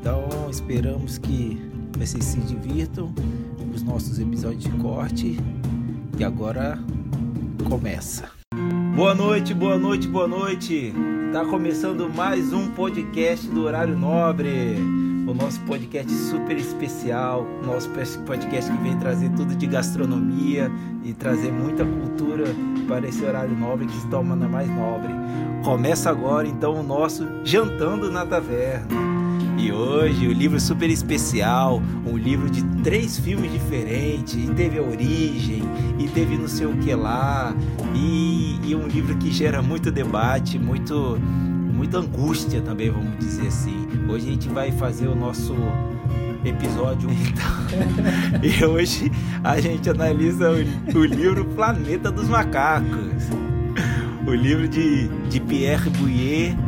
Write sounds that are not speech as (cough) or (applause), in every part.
Então esperamos que vocês se divirtam com os nossos episódios de corte e agora começa. Boa noite, boa noite, boa noite. Tá começando mais um podcast do Horário Nobre. O nosso podcast super especial, nosso podcast que vem trazer tudo de gastronomia e trazer muita cultura para esse horário nobre que se torna mais nobre. Começa agora então o nosso Jantando na Taverna. E hoje o livro super especial, um livro de três filmes diferentes, e teve a origem, e teve não sei o que lá, e, e um livro que gera muito debate, muito, muita angústia também, vamos dizer assim. Hoje a gente vai fazer o nosso episódio então. (laughs) e hoje a gente analisa o, o livro Planeta dos Macacos. O livro de, de Pierre Bouillet um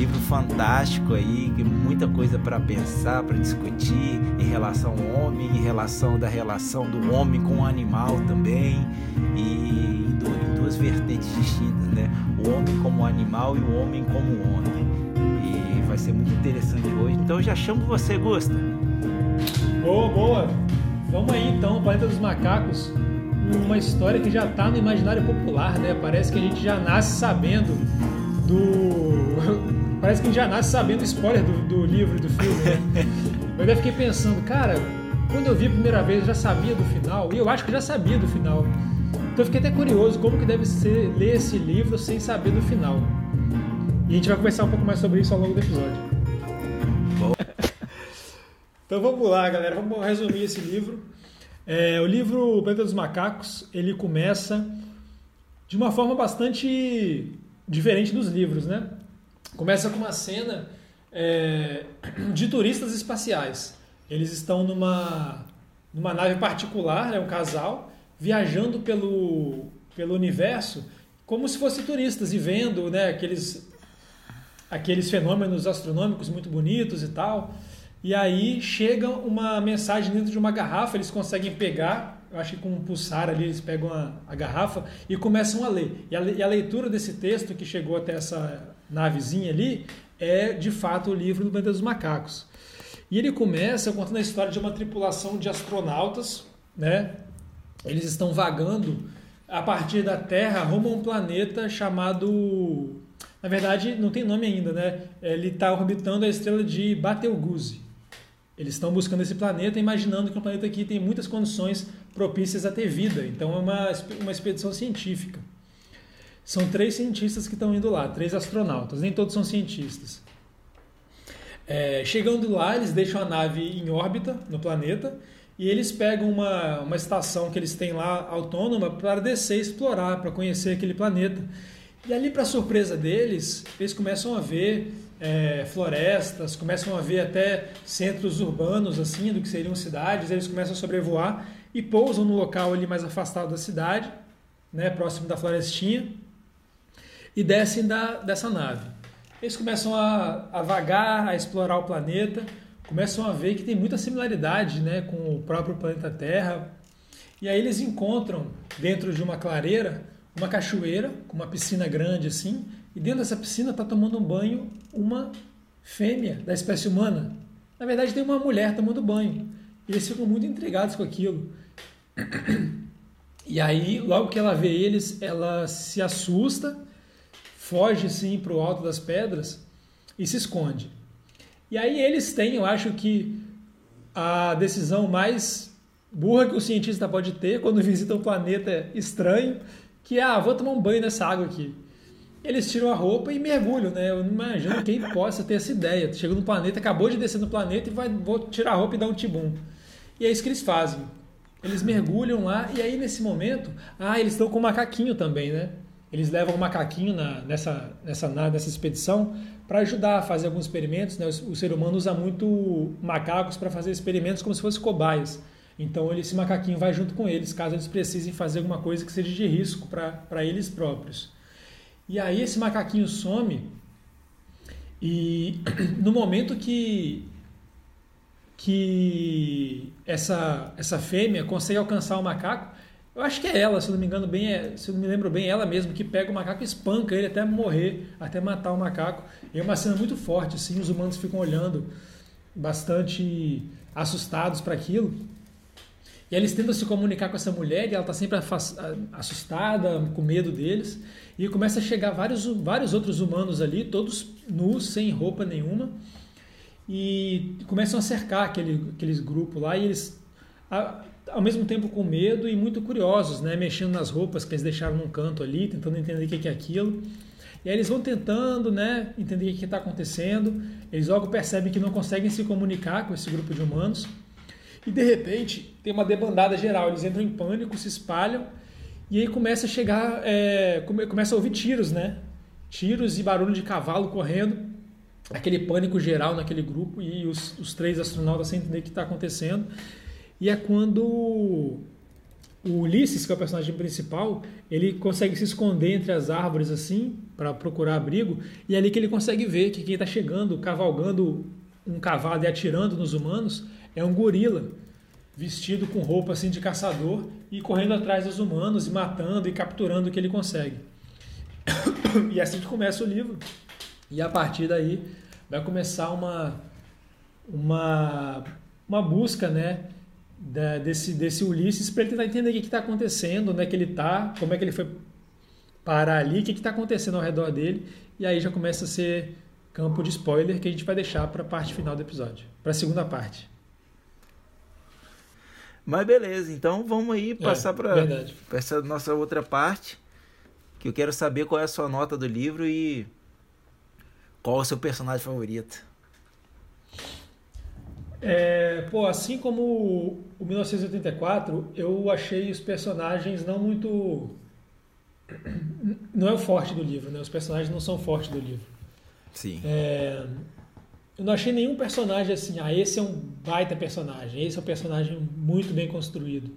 livro fantástico aí, muita coisa para pensar, para discutir em relação ao homem, em relação da relação do homem com o animal também, e em, duas vertentes distintas, né? O homem como animal e o homem como homem. E vai ser muito interessante hoje. Então já chamo você, Gusta. Boa, boa. Vamos aí então, Planeta dos Macacos, uma história que já está no imaginário popular, né? Parece que a gente já nasce sabendo do. Parece que a gente já nasce sabendo o spoiler do, do livro e do filme, né? (laughs) eu até fiquei pensando, cara, quando eu vi a primeira vez eu já sabia do final, e eu acho que já sabia do final. Então eu fiquei até curioso como que deve ser ler esse livro sem saber do final. E a gente vai conversar um pouco mais sobre isso ao longo do episódio. Bom. (laughs) então vamos lá, galera, vamos resumir esse livro. É, o livro O Planeta dos Macacos, ele começa de uma forma bastante diferente dos livros, né? Começa com uma cena é, (clears throat) de turistas espaciais. Eles estão numa, numa nave particular, né, um casal, viajando pelo, pelo universo como se fossem turistas e vendo né, aqueles, aqueles fenômenos astronômicos muito bonitos e tal. E aí chega uma mensagem dentro de uma garrafa, eles conseguem pegar eu acho que com um pulsar ali eles pegam a, a garrafa e começam a ler. E a, e a, leitura desse texto que chegou até essa navezinha ali é de fato o livro do Planeta dos Macacos. E ele começa contando a história de uma tripulação de astronautas, né? Eles estão vagando a partir da Terra rumo a um planeta chamado. Na verdade, não tem nome ainda, né? Ele está orbitando a estrela de Betelgeuse. Eles estão buscando esse planeta, imaginando que o planeta aqui tem muitas condições propícias a ter vida. Então é uma, uma expedição científica. São três cientistas que estão indo lá, três astronautas, nem todos são cientistas. É, chegando lá, eles deixam a nave em órbita no planeta e eles pegam uma, uma estação que eles têm lá autônoma para descer e explorar, para conhecer aquele planeta. E ali, para surpresa deles, eles começam a ver é, florestas, começam a ver até centros urbanos, assim, do que seriam cidades, eles começam a sobrevoar e pousam no local ali mais afastado da cidade, né, próximo da florestinha, e descem da, dessa nave. Eles começam a, a vagar, a explorar o planeta, começam a ver que tem muita similaridade né, com o próprio planeta Terra, e aí eles encontram dentro de uma clareira uma cachoeira com uma piscina grande assim, e dentro dessa piscina está tomando um banho uma fêmea da espécie humana. Na verdade, tem uma mulher tomando banho. E eles ficam muito intrigados com aquilo. E aí, logo que ela vê eles, ela se assusta, foge assim para o alto das pedras e se esconde. E aí eles têm, eu acho que a decisão mais burra que o cientista pode ter quando (laughs) visita um planeta estranho, que é, ah, vou tomar um banho nessa água aqui. Eles tiram a roupa e mergulham, né? Eu não imagino quem possa ter essa ideia. Chega no planeta, acabou de descer no planeta e vai, vou tirar a roupa e dar um tibum. E é isso que eles fazem. Eles mergulham lá e aí nesse momento, ah, eles estão com o macaquinho também, né? eles levam um macaquinho na, nessa, nessa, nessa expedição para ajudar a fazer alguns experimentos. Né? O, o, ser humano usa muito macacos para fazer experimentos como se fossem cobaias. Então ele, esse macaquinho vai junto com eles, caso eles precisem fazer alguma coisa que seja de risco para eles próprios. E aí esse macaquinho some e (clears throat) no momento que que essa essa fêmea consegue alcançar o macaco, eu acho que é ela, se não me engano bem, é, se não me lembro bem, é ela mesmo que pega o macaco e espanca ele até morrer, até matar o macaco. E é uma cena muito forte, assim, os humanos ficam olhando bastante assustados para aquilo. E eles tentam se comunicar com essa mulher e ela está sempre assustada, com medo deles. E começa a chegar vários, vários outros humanos ali, todos nus, sem roupa nenhuma. E começam a cercar aquele, aqueles grupos lá e eles ao mesmo tempo com medo e muito curiosos, né? mexendo nas roupas que eles deixaram num canto ali, tentando entender o que é aquilo. E aí eles vão tentando né, entender o que está acontecendo. Eles logo percebem que não conseguem se comunicar com esse grupo de humanos. E de repente tem uma debandada geral. Eles entram em pânico, se espalham e aí começa a chegar, é, começa a ouvir tiros, né? Tiros e barulho de cavalo correndo. Aquele pânico geral naquele grupo e os, os três astronautas sem entender o que está acontecendo. E é quando o Ulisses, que é o personagem principal, ele consegue se esconder entre as árvores assim, para procurar abrigo, e é ali que ele consegue ver que quem está chegando, cavalgando um cavalo e atirando nos humanos, é um gorila, vestido com roupa assim de caçador e correndo atrás dos humanos e matando e capturando o que ele consegue. (coughs) E assim que começa o livro. E a partir daí vai começar uma uma uma busca, né, da, desse, desse Ulisses para ele tentar entender o que está acontecendo, onde é que ele está, como é que ele foi parar ali, o que está acontecendo ao redor dele, e aí já começa a ser campo de spoiler que a gente vai deixar para a parte final do episódio, para a segunda parte. Mas beleza, então vamos aí é, passar é, para essa nossa outra parte, que eu quero saber qual é a sua nota do livro e qual é o seu personagem favorito. É, pô, assim como o 1984, eu achei os personagens não muito. (clears throat) Não é o forte do livro, né? Os personagens não são fortes do livro. Sim. É, eu não achei nenhum personagem assim, ah, esse é um baita personagem, esse é um personagem muito bem construído.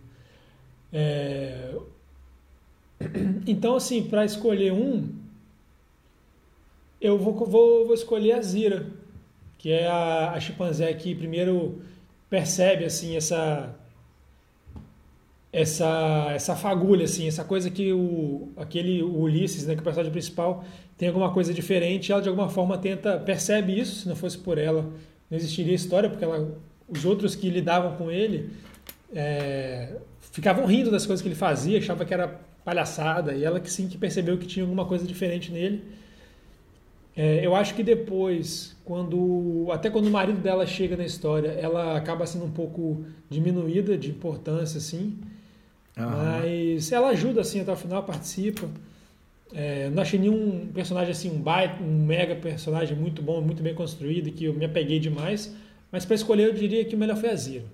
É, (clears throat) então, assim, para escolher um, eu vou, vou, vou escolher a Zira que é a, a chimpanzé que primeiro percebe assim essa essa essa fagulha assim, essa coisa que o aquele o Ulisses, né, que é o personagem principal, tem alguma coisa diferente, ela de alguma forma tenta percebe isso, se não fosse por ela, não existiria história, porque ela os outros que lidavam com ele é, ficavam rindo das coisas que ele fazia, achava que era palhaçada, e ela que sim que percebeu que tinha alguma coisa diferente nele é, eu acho que depois, quando até quando o marido dela chega na história, ela acaba sendo um pouco diminuída de importância, assim. Uhum. Mas ela ajuda assim até o final, participa. É, não achei nenhum personagem assim, um baita, um mega personagem muito bom, muito bem construído, que eu me apeguei demais. Mas para escolher, eu diria que o melhor foi a Zero.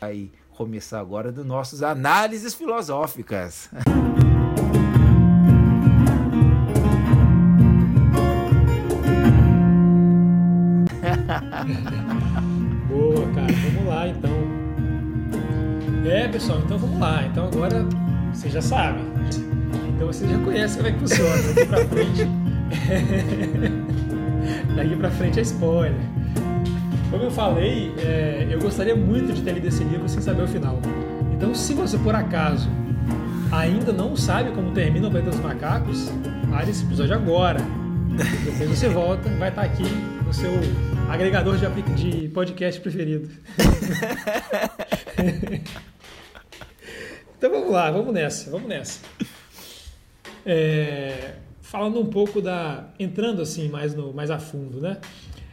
Aí, começar agora dos nossos análises filosóficas. (laughs) Boa, cara. Vamos lá, então. É, pessoal, então vamos lá. Então agora você já sabe. Então você já conhece como é que funciona. Daqui pra frente. (laughs) Daqui pra frente é spoiler. Como eu falei, é, eu gostaria muito de ter lido esse livro sem saber o final. Então, se você por acaso ainda não sabe como termina o Planeta dos Macacos, pare esse episódio agora. Depois você volta, vai estar aqui no seu agregador de, de podcast preferido. (laughs) então vamos lá, vamos nessa, vamos nessa. É, falando um pouco da. entrando assim mais, no, mais a fundo, né?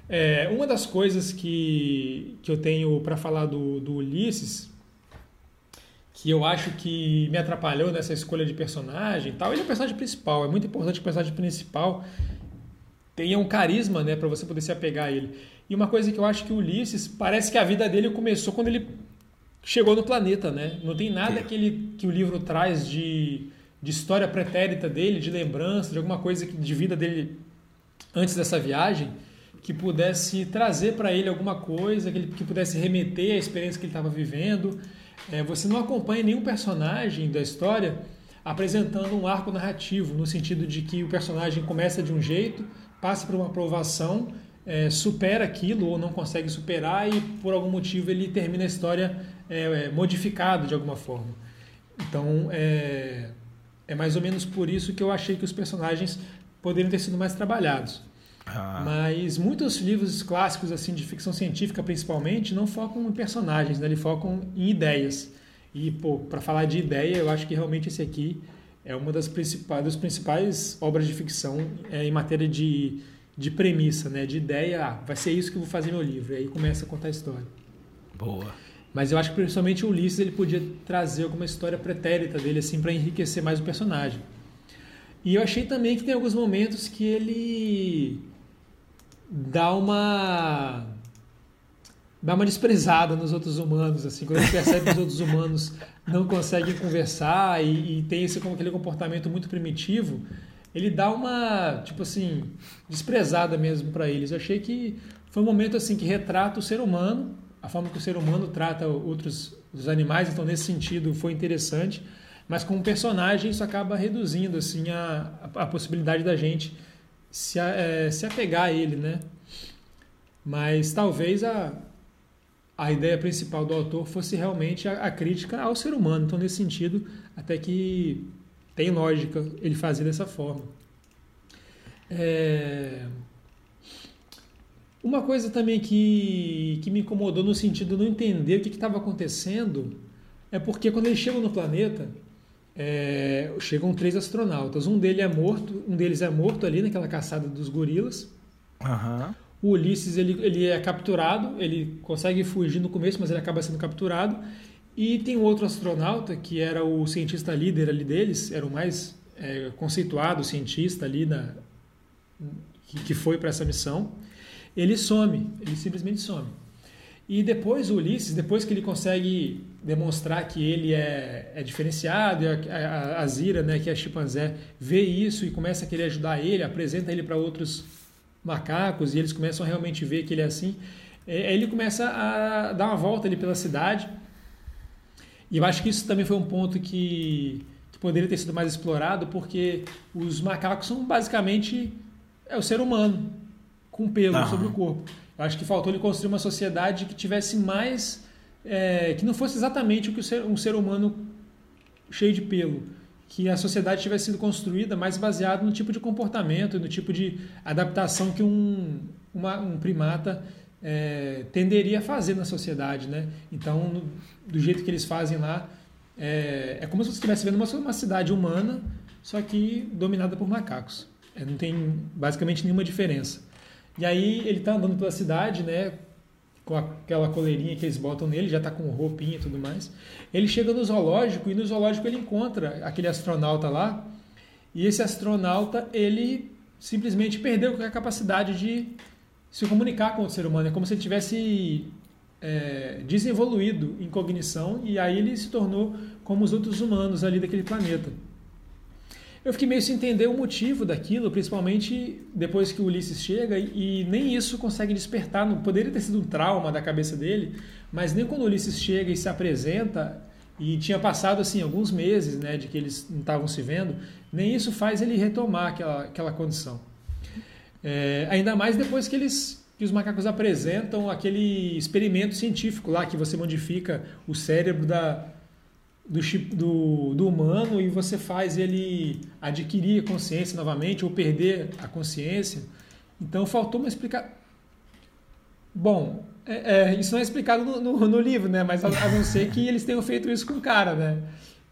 É, uma das coisas que, que eu tenho para falar do, do Ulisses, que eu acho que me atrapalhou nessa escolha de personagem e tal, ele é o personagem principal. É muito importante que o personagem principal tenha um carisma, né, para você poder se apegar a ele. E uma coisa que eu acho que o Ulisses parece que a vida dele começou quando ele chegou no planeta, né? Não tem nada que, ele, que o livro traz de, de história pretérita dele, de lembrança, de alguma coisa de vida dele antes dessa viagem, que pudesse trazer para ele alguma coisa, que, ele, que pudesse remeter à experiência que ele estava vivendo. É, você não acompanha nenhum personagem da história apresentando um arco narrativo, no sentido de que o personagem começa de um jeito, passa por uma aprovação, é, supera aquilo ou não consegue superar e por algum motivo ele termina a história é, é modificado de alguma forma. Então é, é mais ou menos por isso que eu achei que os personagens poderiam ter sido mais trabalhados. Ah. Mas muitos livros clássicos assim de ficção científica, principalmente, não focam em personagens, né? eles focam em ideias. E para falar de ideia, eu acho que realmente esse aqui é uma das principais, das principais obras de ficção é, em matéria de, de premissa, né? De ideia, ah, vai ser isso que eu vou fazer meu livro. E aí começa a contar a história. Boa. Mas eu acho que principalmente o Ulisses ele podia trazer alguma história pretérita dele assim para enriquecer mais o personagem. E eu achei também que tem alguns momentos que ele dá uma dá uma desprezada nos outros humanos, assim, quando ele percebe que os outros humanos não conseguem conversar e, e tem esse como aquele comportamento muito primitivo, ele dá uma, tipo assim, desprezada mesmo para eles. Eu achei que foi um momento assim que retrata o ser humano, a forma que o ser humano trata outros os animais, então nesse sentido foi interessante, mas como personagem isso acaba reduzindo assim a, a possibilidade da gente se, é, se apegar a ele, né? Mas talvez a, a ideia principal do autor fosse realmente a, a, crítica ao ser humano. Então, nesse sentido, até que tem lógica ele fazer dessa forma. É... Uma coisa também que, que me incomodou no sentido de não entender o que estava acontecendo é porque quando eles chegam no planeta, é, chegam três astronautas. Um deles é morto, um deles é morto ali naquela caçada dos gorilas. Uhum. O Ulisses ele, ele é capturado, ele consegue fugir no começo, mas ele acaba sendo capturado. E tem um outro astronauta que era o cientista líder ali deles, era o mais é, conceituado cientista ali da, que, que foi para essa missão. Ele some, ele simplesmente some. E depois o Ulisses, depois que ele consegue demonstrar que ele é, é diferenciado, a, a, a Zira, né, que é chimpanzé, vê isso e começa a querer ajudar ele, apresenta ele para outros macacos e eles começam a realmente ver que ele é assim. É, ele começa a dar uma volta ali pela cidade. E eu acho que isso também foi um ponto que, que poderia ter sido mais explorado, porque os macacos são basicamente é o ser humano com pelo sobre o corpo. Eu acho que faltou ele construir uma sociedade que tivesse mais. É, que não fosse exatamente o que um ser humano cheio de pelo que a sociedade tivesse sido construída mais baseada no tipo de comportamento, no tipo de adaptação que um, uma, um primata é, tenderia a fazer na sociedade, né? Então, no, do jeito que eles fazem lá, é, é como se você estivesse vendo uma, uma cidade humana, só que dominada por macacos. É, não tem basicamente nenhuma diferença. E aí ele está andando pela cidade, né? com aquela coleirinha que eles botam nele, já está com roupinha e tudo mais. Ele chega no zoológico e no zoológico ele encontra aquele astronauta lá. E esse astronauta, ele simplesmente perdeu a capacidade de se comunicar com o ser humano. É como se ele tivesse é, desenvoluído em cognição e aí ele se tornou como os outros humanos ali daquele planeta. Eu fiquei meio sem entender o motivo daquilo, principalmente depois que o Ulisses chega e, nem isso consegue despertar. Não poderia ter sido um trauma da cabeça dele, mas nem quando o Ulisses chega e se apresenta e tinha passado assim alguns meses, né, de que eles não estavam se vendo, nem isso faz ele retomar aquela, aquela condição. É, ainda mais depois que eles que os macacos apresentam aquele experimento científico lá que você modifica o cérebro da, do, do, do, humano e você faz ele adquirir a consciência novamente ou perder a consciência. Então faltou uma explicação. Bom, é, é, isso não é explicado no, no, no, livro, né? Mas a, a não ser que eles tenham feito isso com o cara, né?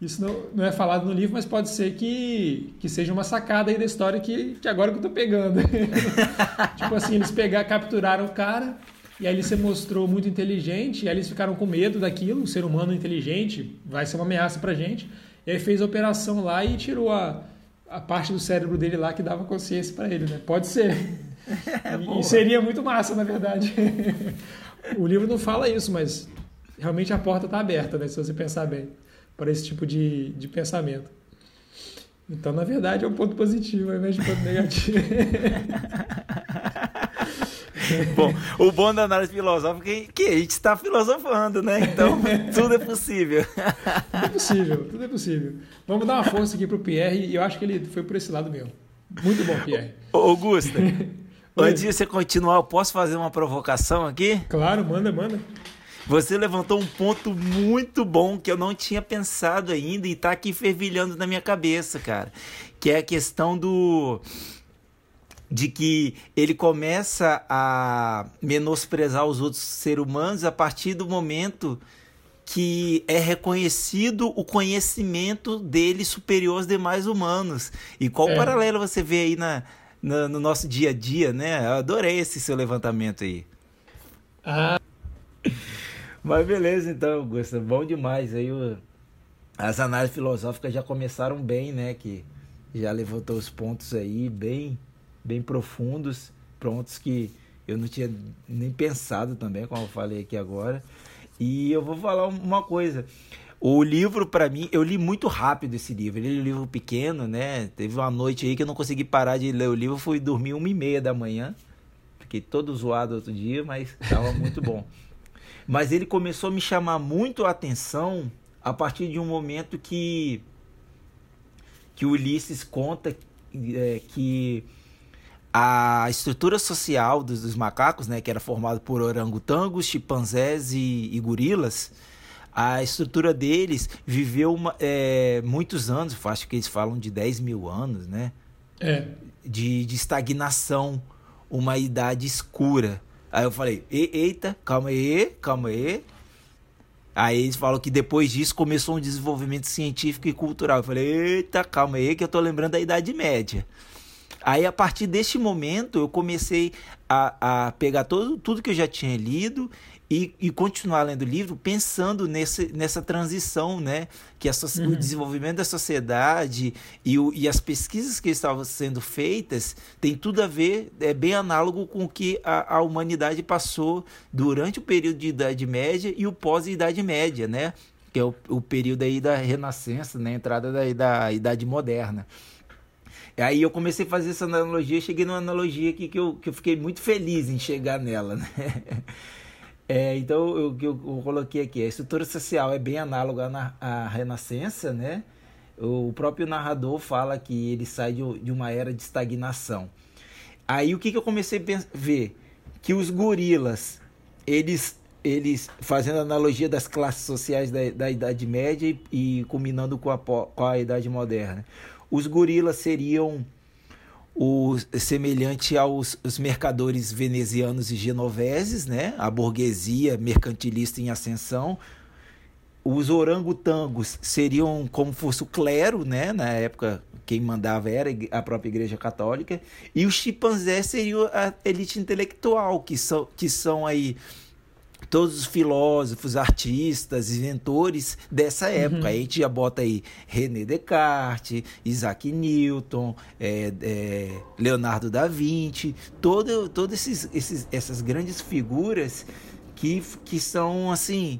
Isso não, não é falado no livro, mas pode ser que, que seja uma sacada aí da história que, que agora que eu tô pegando. (laughs) tipo assim, eles pegar, capturaram o cara, e aí ele se mostrou muito inteligente, e aí eles ficaram com medo daquilo, um ser humano inteligente vai ser uma ameaça pra gente. E aí fez a operação lá e tirou a, a parte do cérebro dele lá que dava consciência para ele, né? Pode ser. (laughs) É, e seria muito massa, na verdade. (laughs) o livro não fala isso, mas realmente a porta está aberta, né? Se você pensar bem, para esse tipo de, de pensamento. Então, na verdade, é um ponto positivo ao invés de ponto negativo. (laughs) (laughs) bom, o bom da análise filosófica é que a gente está filosofando, né? Então, (laughs) tudo é possível. tudo é possível, tudo é possível. Vamos dar uma força aqui pro Pierre e eu acho que ele foi por esse lado mesmo. Muito bom, Pierre. Augusta, (laughs) antes de você continuar, eu posso fazer uma provocação aqui? Claro, manda, manda. Você levantou um ponto muito bom que eu não tinha pensado ainda e está aqui fervilhando na minha cabeça, cara. Que é a questão do de que ele começa a menosprezar os outros seres humanos a partir do momento que é reconhecido o conhecimento dele superior aos demais humanos. E qual é. paralelo você vê aí na, na, no nosso dia a dia, né? Eu adorei esse seu levantamento aí. Ah. (laughs) Mas beleza, então, Augusto, bom demais. Aí o, as análises filosóficas já começaram bem, né? Que já levantou os pontos aí bem bem profundos, prontos que eu não tinha nem pensado também, como eu falei aqui agora. E eu vou falar uma coisa. O livro, para mim, eu li muito rápido esse livro. Ele é um livro pequeno, né? Teve uma noite aí que eu não consegui parar de ler o livro. Fui dormir uma e meia da manhã. Fiquei todo zoado outro dia, mas estava muito bom. (laughs) Mas ele começou a me chamar muito a atenção a partir de um momento que que Ulisses conta é, que a estrutura social dos, dos, macacos, né, que era formada por orangotangos, chimpanzés e, e, gorilas, a estrutura deles viveu uma, é, muitos anos, acho que eles falam de 10 mil anos, né? É. De, de estagnação, uma idade escura. Aí eu falei, eita, calma aí, calma aí. Aí eles falam que depois disso começou um desenvolvimento científico e cultural. Eu falei, eita, calma aí, que eu tô lembrando da Idade Média. Aí, a partir deste momento, eu comecei a, a pegar todo, tudo que eu já tinha lido e, e continuar lendo o livro pensando nesse, nessa transição, né? Que a, uhum. o desenvolvimento da sociedade e, o, e as pesquisas que estavam sendo feitas tem tudo a ver, é bem análogo com o que a, a humanidade passou durante o período de Idade Média e o pós-Idade Média, né? Que é o, o período aí da Renascença, né? Entrada da, da Idade Moderna. Aí eu comecei a fazer essa analogia, cheguei numa analogia aqui que eu, que eu fiquei muito feliz em chegar nela, né? (laughs) É, então, eu, eu, eu coloquei aqui, a estrutura social é bem análoga à, à Renascença, né? O próprio narrador fala que ele sai de, de uma era de estagnação. Aí o que, que eu comecei a ver? Que os gorilas, eles, eles fazendo analogia das classes sociais da, da Idade Média e, e culminando com a, com a Idade Moderna. Os gorilas seriam o semelhante aos os mercadores venezianos e genoveses, né? A burguesia mercantilista em ascensão. Os orangotangos seriam como fosse o clero, né? Na época quem mandava era a própria Igreja Católica, e os chimpanzés seriam a elite intelectual, que são, que são aí todos os filósofos, artistas, inventores dessa época. Uhum. Aí a gente já bota aí René Descartes, Isaac Newton, é, é, Leonardo da Vinci, todas todo esses, esses, essas grandes figuras que, que são assim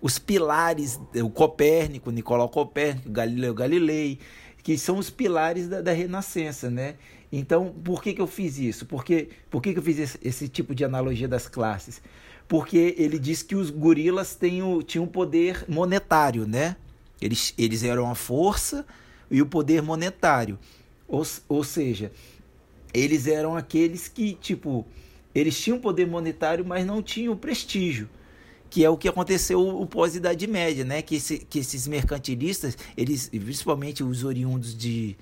os pilares, o Copérnico, Nicolau Copérnico, Galileu Galilei, que são os pilares da, da Renascença, né? Então, por que, que eu fiz isso? Por que, por que, que eu fiz esse, esse tipo de analogia das classes? porque ele disse que os gorilas tinham, tinham poder monetário, né? Eles, eles eram a força e o poder monetário. Ou, ou seja, eles eram aqueles que, tipo, eles tinham poder monetário, mas não tinham prestígio. Que é o que aconteceu o pós-Idade Média, né? Que, esse, que esses mercantilistas, eles, principalmente os oriundos de,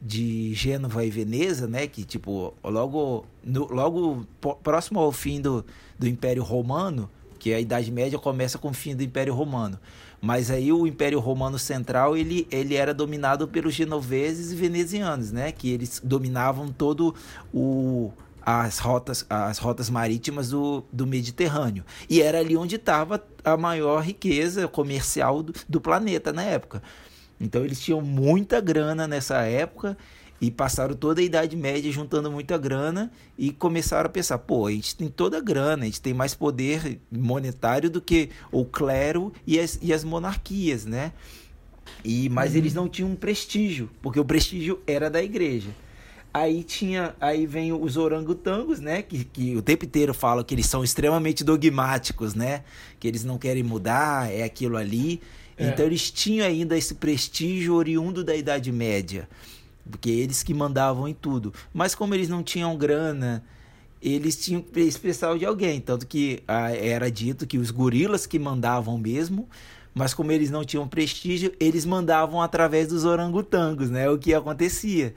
de Gênova e Veneza, né? Que tipo logo no, logo próximo ao fim do, do Império Romano, que a Idade Média começa com o fim do Império Romano. Mas aí o Império Romano Central ele, ele era dominado pelos genoveses e venezianos, né? Que eles dominavam todo o as rotas, as rotas marítimas do, do Mediterrâneo. E era ali onde estava a maior riqueza comercial do, do planeta na época. Então eles tinham muita grana nessa época e passaram toda a Idade Média juntando muita grana e começaram a pensar: pô, a gente tem toda a grana, a gente tem mais poder monetário do que o clero e as, e as monarquias, né? E, mas uhum. eles não tinham um prestígio, porque o prestígio era da igreja. Aí tinha, aí vem os orangotangos, né? Que, que o tempo inteiro falam que eles são extremamente dogmáticos, né? Que eles não querem mudar, é aquilo ali. É. Então eles tinham ainda esse prestígio oriundo da Idade Média, porque eles que mandavam em tudo. Mas como eles não tinham grana, eles tinham que expressar de alguém, tanto que ah, era dito que os gorilas que mandavam mesmo, mas como eles não tinham prestígio, eles mandavam através dos orangotangos, né? O que acontecia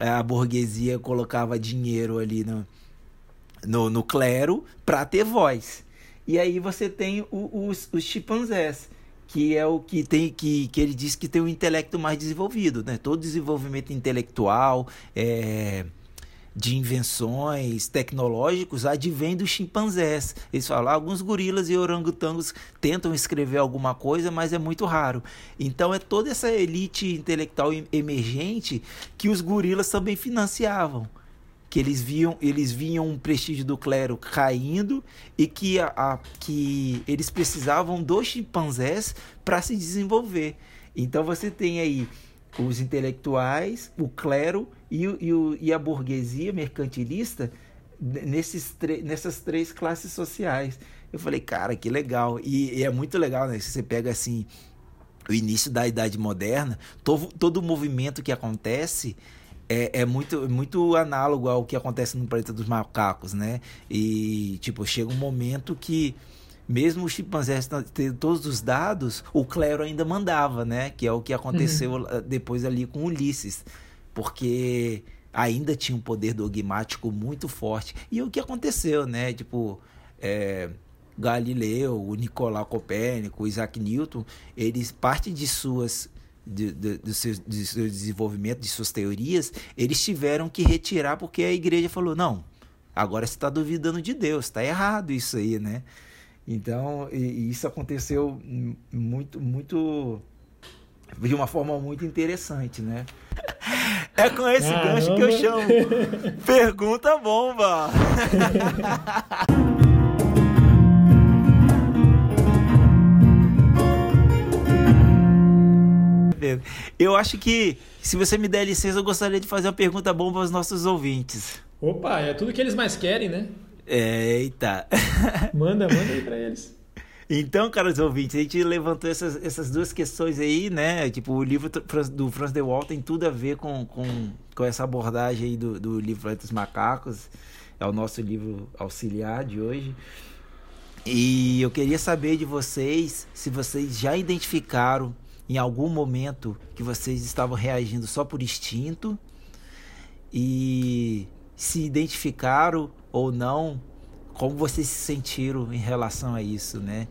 a burguesia colocava dinheiro ali no, no, no clero para ter voz. E aí você tem o, os, os chimpanzés, que é o que tem que, que ele diz que tem um intelecto mais desenvolvido, né? Todo desenvolvimento intelectual, é, de invenções tecnológicos advém dos chimpanzés. Eles falam, alguns gorilas e orangotangos tentam escrever alguma coisa, mas é muito raro. Então é toda essa elite intelectual emergente que os gorilas também financiavam. Que eles viam, eles viam um prestígio do clero caindo e que, a, a que eles precisavam dos chimpanzés para se desenvolver. Então você tem aí os intelectuais, o clero e, e, e a burguesia mercantilista nesses nessas três classes sociais. Eu falei, cara, que legal. E, e, é muito legal, né? Se você pega assim o início da Idade Moderna, todo, todo o movimento que acontece é, é muito, muito análogo ao que acontece no planeta dos macacos, né? E, tipo, chega um momento que mesmo os chimpanzés tendo todos os dados, o clero ainda mandava, né? Que é o que aconteceu uhum. depois ali com Ulisses. Porque ainda tinha um poder dogmático muito forte. E o que aconteceu, né? Tipo, é, Galileu, o Nicolau Copérnico, o Isaac Newton, eles, parte de suas de, de, de, seu, de seu desenvolvimento, de suas teorias, eles tiveram que retirar porque a igreja falou, não, agora você está duvidando de Deus, está errado isso aí, né? Então, e, e isso aconteceu muito, muito de uma forma muito interessante, né? É com esse Caramba. gancho que eu chamo Pergunta Bomba! (laughs) Eu acho que, se você me der licença, eu gostaria de fazer uma pergunta bomba aos nossos ouvintes. Opa, é tudo que eles mais querem, né? Eita. (laughs) Manda, manda aí pra eles. Então, caros ouvintes, a gente levantou essas, essas duas questões aí, né? Tipo, o livro do Franz de Waal tem tudo a ver com, com, com essa abordagem aí do, do livro Planeta dos Macacos. É o nosso livro auxiliar de hoje. E eu queria saber de vocês se vocês já identificaram em algum momento que vocês estavam reagindo só por instinto e se identificaram ou não, como vocês se sentiram em relação a isso, né?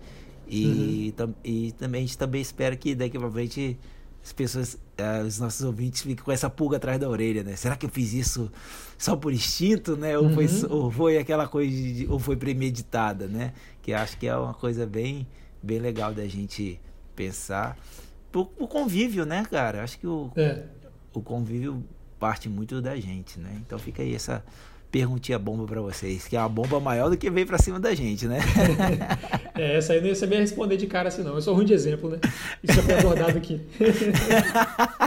E, uhum. e também a gente também espera que daqui para frente as pessoas, uh, os nossos ouvintes fiquem com essa pulga atrás da orelha, né? Será que eu fiz isso só por instinto, né? Ou, uhum. foi, ou foi aquela coisa, de, ou foi premeditada, né? Que acho que é uma coisa bem, bem legal da gente pensar. O convívio, né, cara? Acho que o, é. o convívio parte muito da gente, né? Então fica aí essa perguntinha bomba para vocês, que é uma bomba maior do que veio para cima da gente, né? (laughs) é, essa aí não ia saber responder de cara assim não. Eu sou ruim de exemplo, né? Isso já foi abordado aqui. (laughs)